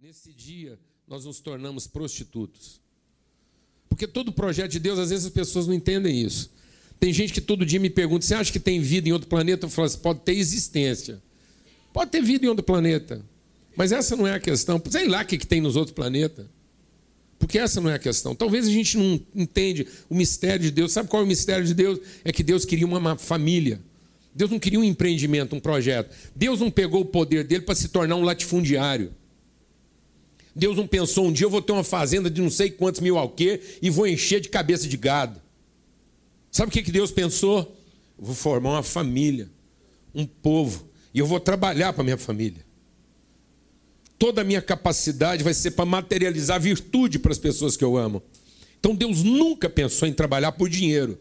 Nesse dia, nós nos tornamos prostitutos. Porque todo projeto de Deus, às vezes as pessoas não entendem isso. Tem gente que todo dia me pergunta: você acha que tem vida em outro planeta? Eu falo assim: pode ter existência. Pode ter vida em outro planeta. Mas essa não é a questão. Sei lá o que, que tem nos outros planetas. Porque essa não é a questão. Talvez a gente não entende o mistério de Deus. Sabe qual é o mistério de Deus? É que Deus queria uma família. Deus não queria um empreendimento, um projeto. Deus não pegou o poder dele para se tornar um latifundiário. Deus não pensou um dia eu vou ter uma fazenda de não sei quantos mil alquê e vou encher de cabeça de gado. Sabe o que Deus pensou? Eu vou formar uma família, um povo, e eu vou trabalhar para minha família. Toda a minha capacidade vai ser para materializar virtude para as pessoas que eu amo. Então Deus nunca pensou em trabalhar por dinheiro.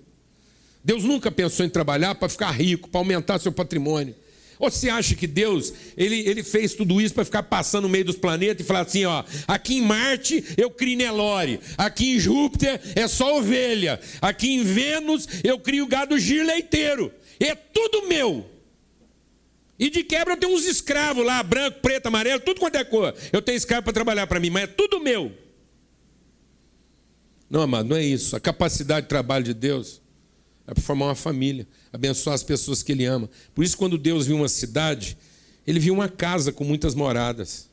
Deus nunca pensou em trabalhar para ficar rico, para aumentar seu patrimônio. Ou você acha que Deus ele, ele fez tudo isso para ficar passando no meio dos planetas e falar assim: ó, aqui em Marte eu crio Nelore, aqui em Júpiter é só ovelha, aqui em Vênus eu crio gado girleiteiro, é tudo meu. E de quebra eu tenho uns escravos lá, branco, preto, amarelo, tudo quanto é cor. Eu tenho escravo para trabalhar para mim, mas é tudo meu. Não, amado, não é isso. A capacidade de trabalho de Deus é para formar uma família, abençoar as pessoas que Ele ama. Por isso, quando Deus viu uma cidade, Ele viu uma casa com muitas moradas,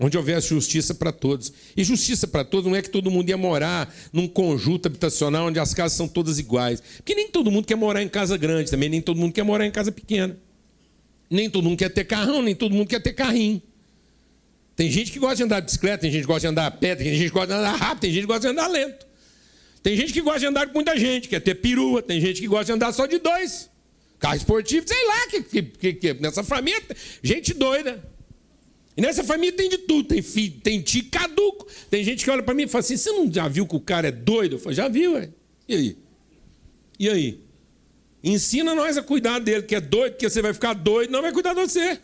onde houvesse justiça para todos. E justiça para todos não é que todo mundo ia morar num conjunto habitacional onde as casas são todas iguais. Porque nem todo mundo quer morar em casa grande, também nem todo mundo quer morar em casa pequena. Nem todo mundo quer ter carrão, nem todo mundo quer ter carrinho. Tem gente que gosta de andar de bicicleta, tem gente que gosta de andar a pé, tem gente que gosta de andar rápido, tem gente que gosta de andar lento. Tem gente que gosta de andar com muita gente, quer ter perua, tem gente que gosta de andar só de dois. Carro esportivo, sei lá, que, que, que, que nessa família, gente doida. E nessa família tem de tudo, tem filho, tem tio caduco. Tem gente que olha para mim e fala assim: você não já viu que o cara é doido? Eu falo, já viu, é. E aí? E aí? Ensina nós a cuidar dele, que é doido, porque você vai ficar doido, não vai cuidar de você.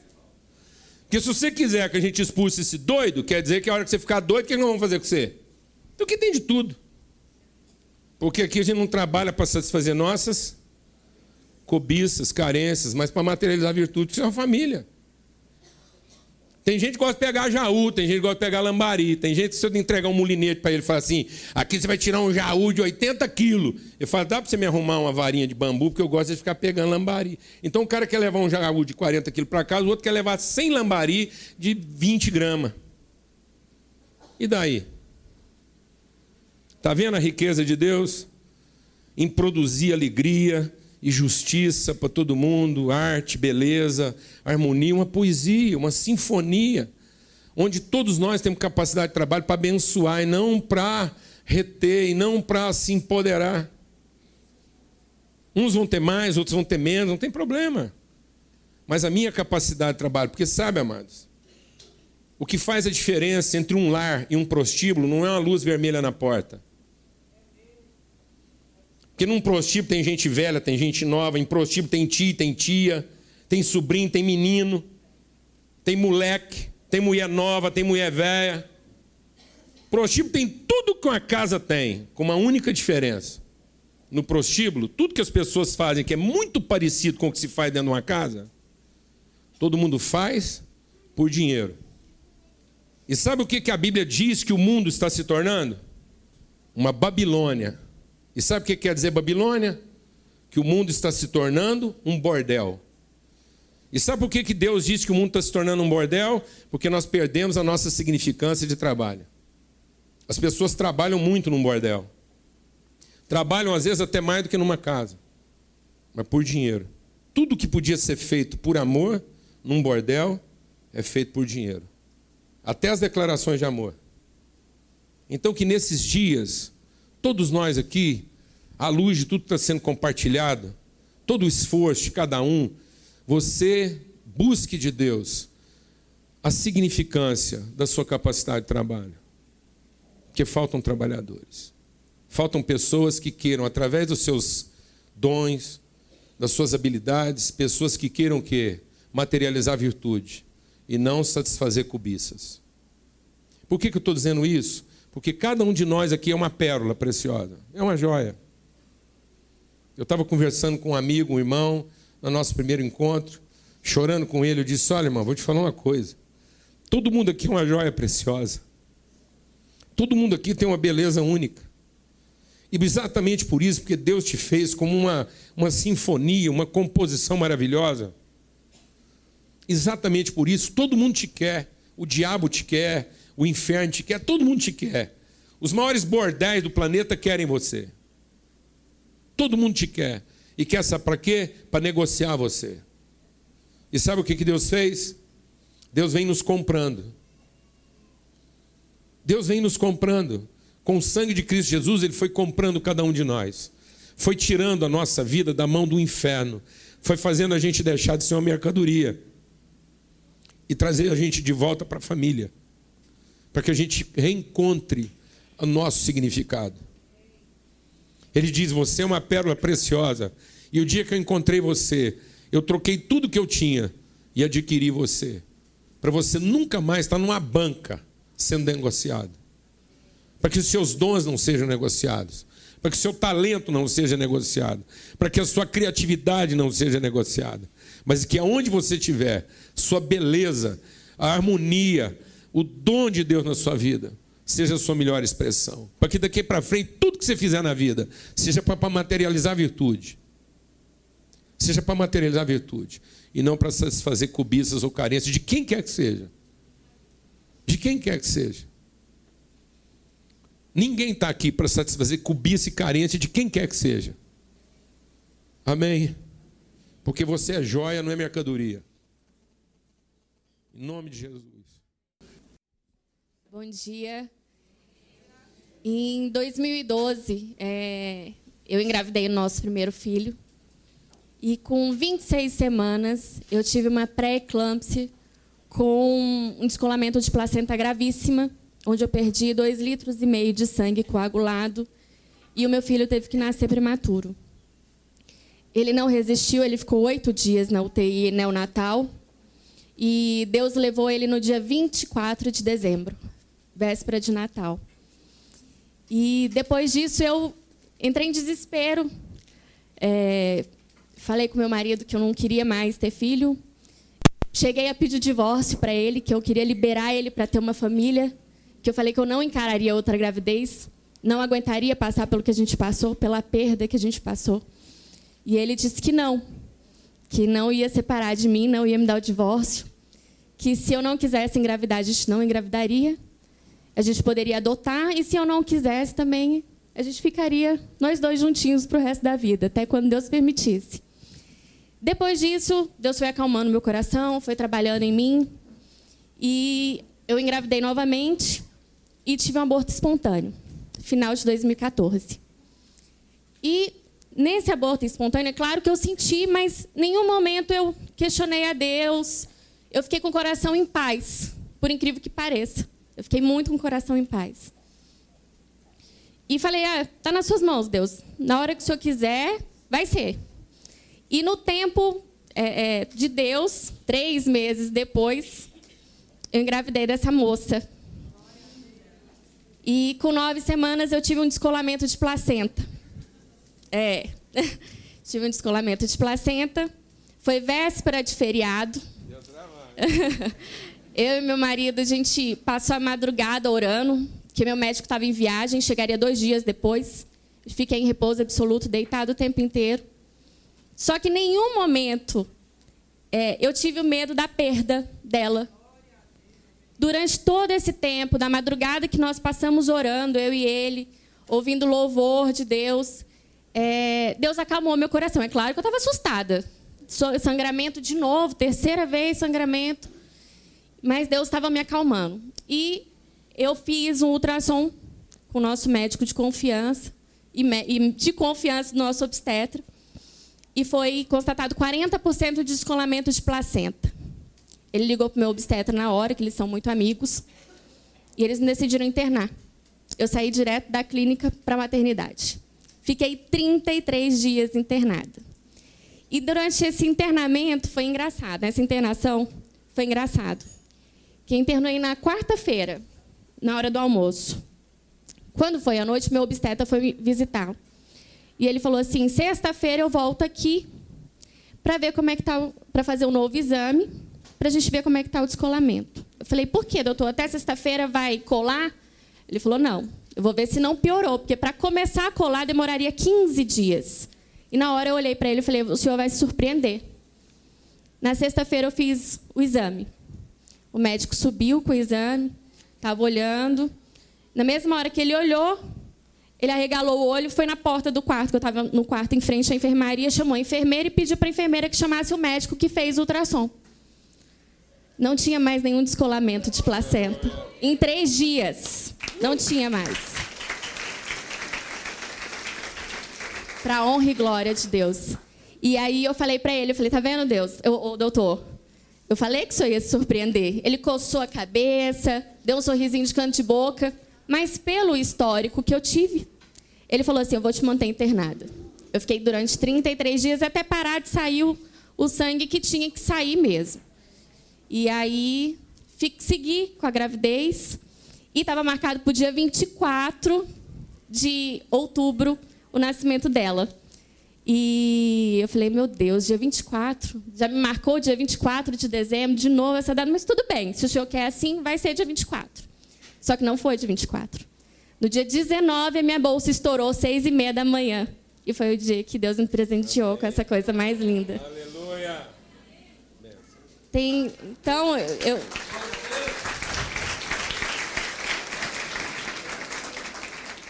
Porque se você quiser que a gente expulse esse doido, quer dizer que a hora que você ficar doido, o que nós vamos fazer com você? Então que tem de tudo. Porque aqui a gente não trabalha para satisfazer nossas cobiças, carências, mas para materializar a virtude de sua família. Tem gente que gosta de pegar jaú, tem gente que gosta de pegar lambari, tem gente que se eu entregar um mulinete para ele e falar assim, aqui você vai tirar um jaú de 80 quilos. Eu falo, dá para você me arrumar uma varinha de bambu, porque eu gosto de ficar pegando lambari. Então o cara quer levar um jaú de 40 quilos para casa, o outro quer levar 100 lambari de 20 gramas. E daí? Está vendo a riqueza de Deus? Em produzir alegria e justiça para todo mundo, arte, beleza, harmonia, uma poesia, uma sinfonia, onde todos nós temos capacidade de trabalho para abençoar e não para reter e não para se empoderar. Uns vão ter mais, outros vão ter menos, não tem problema. Mas a minha capacidade de trabalho, porque sabe, amados, o que faz a diferença entre um lar e um prostíbulo não é uma luz vermelha na porta. Porque num prostíbulo tem gente velha, tem gente nova, em prostíbulo tem tio, tem tia, tem sobrinho, tem menino, tem moleque, tem mulher nova, tem mulher velha. Prostíbulo tem tudo que uma casa tem, com uma única diferença. No prostíbulo, tudo que as pessoas fazem, que é muito parecido com o que se faz dentro de uma casa, todo mundo faz por dinheiro. E sabe o que a Bíblia diz que o mundo está se tornando? Uma Babilônia e sabe o que quer dizer Babilônia? Que o mundo está se tornando um bordel. E sabe por que, que Deus diz que o mundo está se tornando um bordel? Porque nós perdemos a nossa significância de trabalho. As pessoas trabalham muito num bordel. Trabalham às vezes até mais do que numa casa, mas por dinheiro. Tudo que podia ser feito por amor num bordel é feito por dinheiro. Até as declarações de amor. Então que nesses dias todos nós aqui, à luz de tudo que está sendo compartilhado, todo o esforço de cada um, você busque de Deus a significância da sua capacidade de trabalho. Porque faltam trabalhadores. Faltam pessoas que queiram, através dos seus dons, das suas habilidades, pessoas que queiram que materializar virtude e não satisfazer cobiças. Por que, que eu estou dizendo isso? Porque cada um de nós aqui é uma pérola preciosa, é uma joia. Eu estava conversando com um amigo, um irmão, no nosso primeiro encontro, chorando com ele. Eu disse: Olha, irmão, vou te falar uma coisa. Todo mundo aqui é uma joia preciosa. Todo mundo aqui tem uma beleza única. E exatamente por isso, porque Deus te fez como uma, uma sinfonia, uma composição maravilhosa. Exatamente por isso, todo mundo te quer. O diabo te quer, o inferno te quer, todo mundo te quer. Os maiores bordéis do planeta querem você. Todo mundo te quer. E quer saber para quê? Para negociar você. E sabe o que, que Deus fez? Deus vem nos comprando. Deus vem nos comprando. Com o sangue de Cristo Jesus, Ele foi comprando cada um de nós. Foi tirando a nossa vida da mão do inferno. Foi fazendo a gente deixar de ser uma mercadoria. E trazer a gente de volta para a família. Para que a gente reencontre o nosso significado. Ele diz: Você é uma pérola preciosa. E o dia que eu encontrei você, eu troquei tudo que eu tinha e adquiri você. Para você nunca mais estar numa banca sendo negociado. Para que os seus dons não sejam negociados. Para que o seu talento não seja negociado. Para que a sua criatividade não seja negociada. Mas que aonde você estiver, sua beleza, a harmonia, o dom de Deus na sua vida, seja a sua melhor expressão. Para que daqui para frente, tudo que você fizer na vida, seja para materializar a virtude. Seja para materializar a virtude. E não para satisfazer cobiças ou carências de quem quer que seja. De quem quer que seja. Ninguém está aqui para satisfazer cobiça e carência de quem quer que seja. Amém? Porque você é joia, não é mercadoria. Em nome de Jesus. Bom dia. Em 2012, é, eu engravidei o nosso primeiro filho. E com 26 semanas, eu tive uma pré-eclâmpsia com um descolamento de placenta gravíssima, onde eu perdi 2 litros e meio de sangue coagulado e o meu filho teve que nascer prematuro. Ele não resistiu, ele ficou oito dias na UTI neonatal e Deus levou ele no dia 24 de dezembro, véspera de Natal. E depois disso eu entrei em desespero. É, falei com meu marido que eu não queria mais ter filho, Cheguei a pedir divórcio para ele, que eu queria liberar ele para ter uma família, que eu falei que eu não encararia outra gravidez, não aguentaria passar pelo que a gente passou, pela perda que a gente passou. E ele disse que não, que não ia separar de mim, não ia me dar o divórcio, que se eu não quisesse engravidar, a gente não engravidaria, a gente poderia adotar, e se eu não quisesse também, a gente ficaria nós dois juntinhos para o resto da vida, até quando Deus permitisse. Depois disso, Deus foi acalmando meu coração, foi trabalhando em mim. E eu engravidei novamente e tive um aborto espontâneo, final de 2014. E nesse aborto espontâneo, é claro que eu senti, mas em nenhum momento eu questionei a Deus. Eu fiquei com o coração em paz, por incrível que pareça. Eu fiquei muito com o coração em paz. E falei: ah, tá nas suas mãos, Deus. Na hora que o Senhor quiser, vai ser. E no tempo é, é, de Deus, três meses depois, eu engravidei dessa moça. E com nove semanas eu tive um descolamento de placenta. É, tive um descolamento de placenta. Foi véspera de feriado. eu e meu marido, a gente passou a madrugada orando, que meu médico estava em viagem, chegaria dois dias depois. Fiquei em repouso absoluto, deitado o tempo inteiro. Só que em nenhum momento é, eu tive o medo da perda dela. Durante todo esse tempo, da madrugada que nós passamos orando, eu e ele, ouvindo louvor de Deus, é, Deus acalmou meu coração. É claro que eu estava assustada. Sangramento de novo, terceira vez sangramento. Mas Deus estava me acalmando. E eu fiz um ultrassom com o nosso médico de confiança e de confiança do nosso obstetra e foi constatado 40% de descolamento de placenta. Ele ligou para o meu obstetra na hora, que eles são muito amigos, e eles me decidiram internar. Eu saí direto da clínica para a maternidade. Fiquei 33 dias internada. E durante esse internamento foi engraçado. Essa internação foi engraçado. Que internou aí na quarta-feira, na hora do almoço. Quando foi à noite, meu obstetra foi visitar. E ele falou assim: sexta-feira eu volto aqui para ver como é que tá, para fazer um novo exame, para a gente ver como é que está o descolamento. Eu falei, por quê, doutor? Até sexta-feira vai colar? Ele falou, não. Eu vou ver se não piorou, porque para começar a colar demoraria 15 dias. E na hora eu olhei para ele e falei, o senhor vai se surpreender. Na sexta-feira eu fiz o exame. O médico subiu com o exame, estava olhando. Na mesma hora que ele olhou, ele arregalou o olho, foi na porta do quarto, que eu estava no quarto em frente à enfermaria, chamou a enfermeira e pediu para a enfermeira que chamasse o médico que fez o ultrassom. Não tinha mais nenhum descolamento de placenta. Em três dias, não tinha mais. Para honra e glória de Deus. E aí eu falei para ele, eu falei, tá vendo, Deus, o doutor? Eu falei que isso ia se surpreender. Ele coçou a cabeça, deu um sorrisinho de canto de boca, mas pelo histórico que eu tive, ele falou assim: Eu vou te manter internada. Eu fiquei durante 33 dias até parar de sair o, sangue que tinha que sair mesmo. E aí fiquei, segui com a gravidez e estava marcado para o dia 24 de outubro o nascimento dela. E eu falei, meu Deus, dia 24, já me marcou dia 24 de dezembro, de novo essa data, mas tudo bem, se o senhor quer assim, vai ser dia 24. Só que não foi dia 24. No dia 19, a minha bolsa estourou, seis e meia da manhã. E foi o dia que Deus me presenteou com essa coisa mais linda. Aleluia! Tem, então, eu.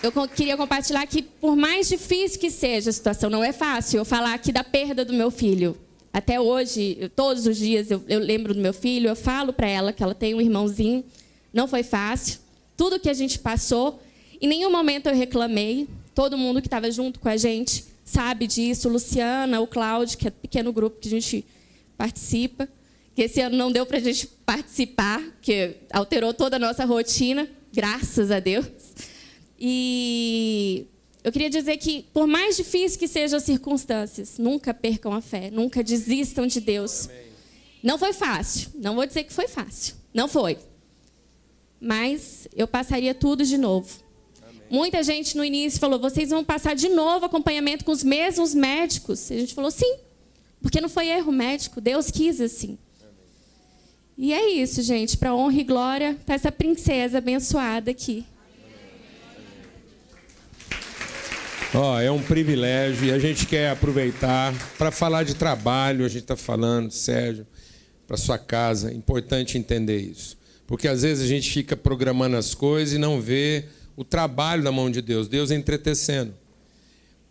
Eu queria compartilhar que, por mais difícil que seja a situação, não é fácil eu falar aqui da perda do meu filho. Até hoje, todos os dias, eu, eu lembro do meu filho, eu falo para ela que ela tem um irmãozinho. Não foi fácil. Tudo que a gente passou. Em nenhum momento eu reclamei. Todo mundo que estava junto com a gente sabe disso. Luciana, o Cláudio, que é um pequeno grupo que a gente participa que esse ano não deu para a gente participar, que alterou toda a nossa rotina, graças a Deus. E eu queria dizer que, por mais difícil que sejam as circunstâncias, nunca percam a fé, nunca desistam de Deus. Amém. Não foi fácil, não vou dizer que foi fácil, não foi. Mas eu passaria tudo de novo. Amém. Muita gente no início falou: vocês vão passar de novo acompanhamento com os mesmos médicos. E a gente falou: sim, porque não foi erro médico, Deus quis assim. E é isso, gente, para honra e glória para essa princesa abençoada aqui. Ó, é um privilégio e a gente quer aproveitar para falar de trabalho. A gente está falando, Sérgio, para sua casa. É importante entender isso, porque às vezes a gente fica programando as coisas e não vê o trabalho da mão de Deus. Deus entretecendo.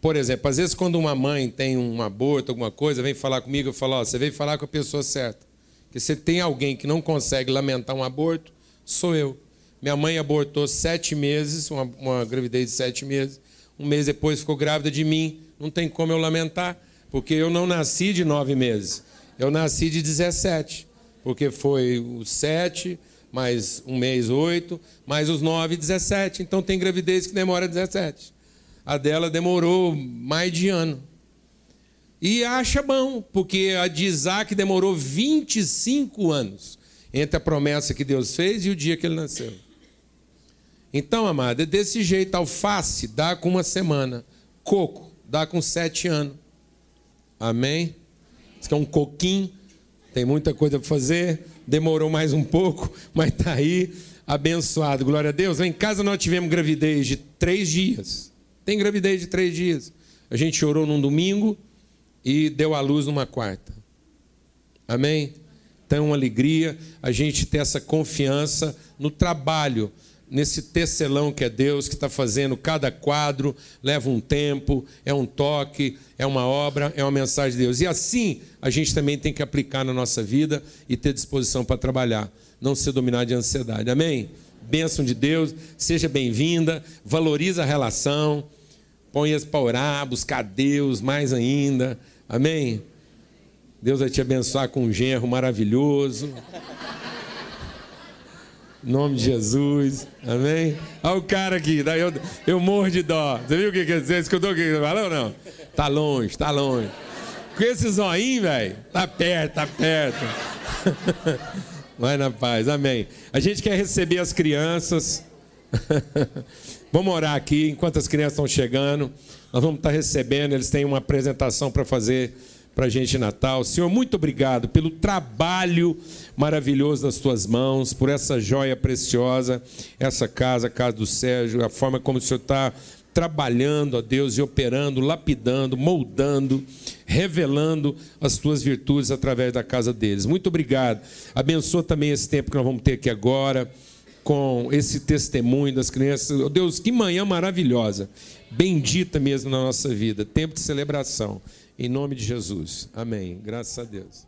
Por exemplo, às vezes quando uma mãe tem um aborto, alguma coisa, vem falar comigo, eu falo: ó, você veio falar com a pessoa certa. Que se tem alguém que não consegue lamentar um aborto, sou eu. Minha mãe abortou sete meses, uma, uma gravidez de sete meses. Um mês depois ficou grávida de mim. Não tem como eu lamentar, porque eu não nasci de nove meses. Eu nasci de 17, porque foi os sete, mais um mês, oito, mais os nove, 17. Então tem gravidez que demora 17. A dela demorou mais de ano. E acha bom, porque a de Isaac demorou 25 anos entre a promessa que Deus fez e o dia que ele nasceu. Então, amada, é desse jeito. Alface dá com uma semana. Coco dá com sete anos. Amém? Isso que é um coquinho. Tem muita coisa para fazer. Demorou mais um pouco, mas está aí. Abençoado. Glória a Deus. Em casa nós tivemos gravidez de três dias. Tem gravidez de três dias. A gente orou num domingo e deu à luz numa quarta. Amém? Então é uma alegria a gente ter essa confiança no trabalho, nesse tecelão que é Deus que está fazendo cada quadro, leva um tempo, é um toque, é uma obra, é uma mensagem de Deus. E assim a gente também tem que aplicar na nossa vida e ter disposição para trabalhar, não ser dominado de ansiedade. Amém? Bênção de Deus, seja bem-vinda, valoriza a relação, põe-as para orar, buscar Deus mais ainda. Amém? Deus vai te abençoar com um genro maravilhoso. Nome de Jesus. Amém? Olha o cara aqui. Daí eu, eu morro de dó. Você viu o que quer dizer? Escutou o que ele falou ou não? Tá longe, tá longe. Com esse zoinho, velho, tá perto, tá perto. Vai na paz, amém. A gente quer receber as crianças. Vamos orar aqui enquanto as crianças estão chegando. Nós vamos estar recebendo, eles têm uma apresentação para fazer para a gente Natal. Senhor, muito obrigado pelo trabalho maravilhoso das tuas mãos, por essa joia preciosa, essa casa, a casa do Sérgio, a forma como o Senhor está trabalhando, ó Deus, e operando, lapidando, moldando, revelando as tuas virtudes através da casa deles. Muito obrigado. Abençoa também esse tempo que nós vamos ter aqui agora, com esse testemunho das crianças. Oh, Deus, que manhã maravilhosa, bendita mesmo na nossa vida. Tempo de celebração. Em nome de Jesus. Amém. Graças a Deus.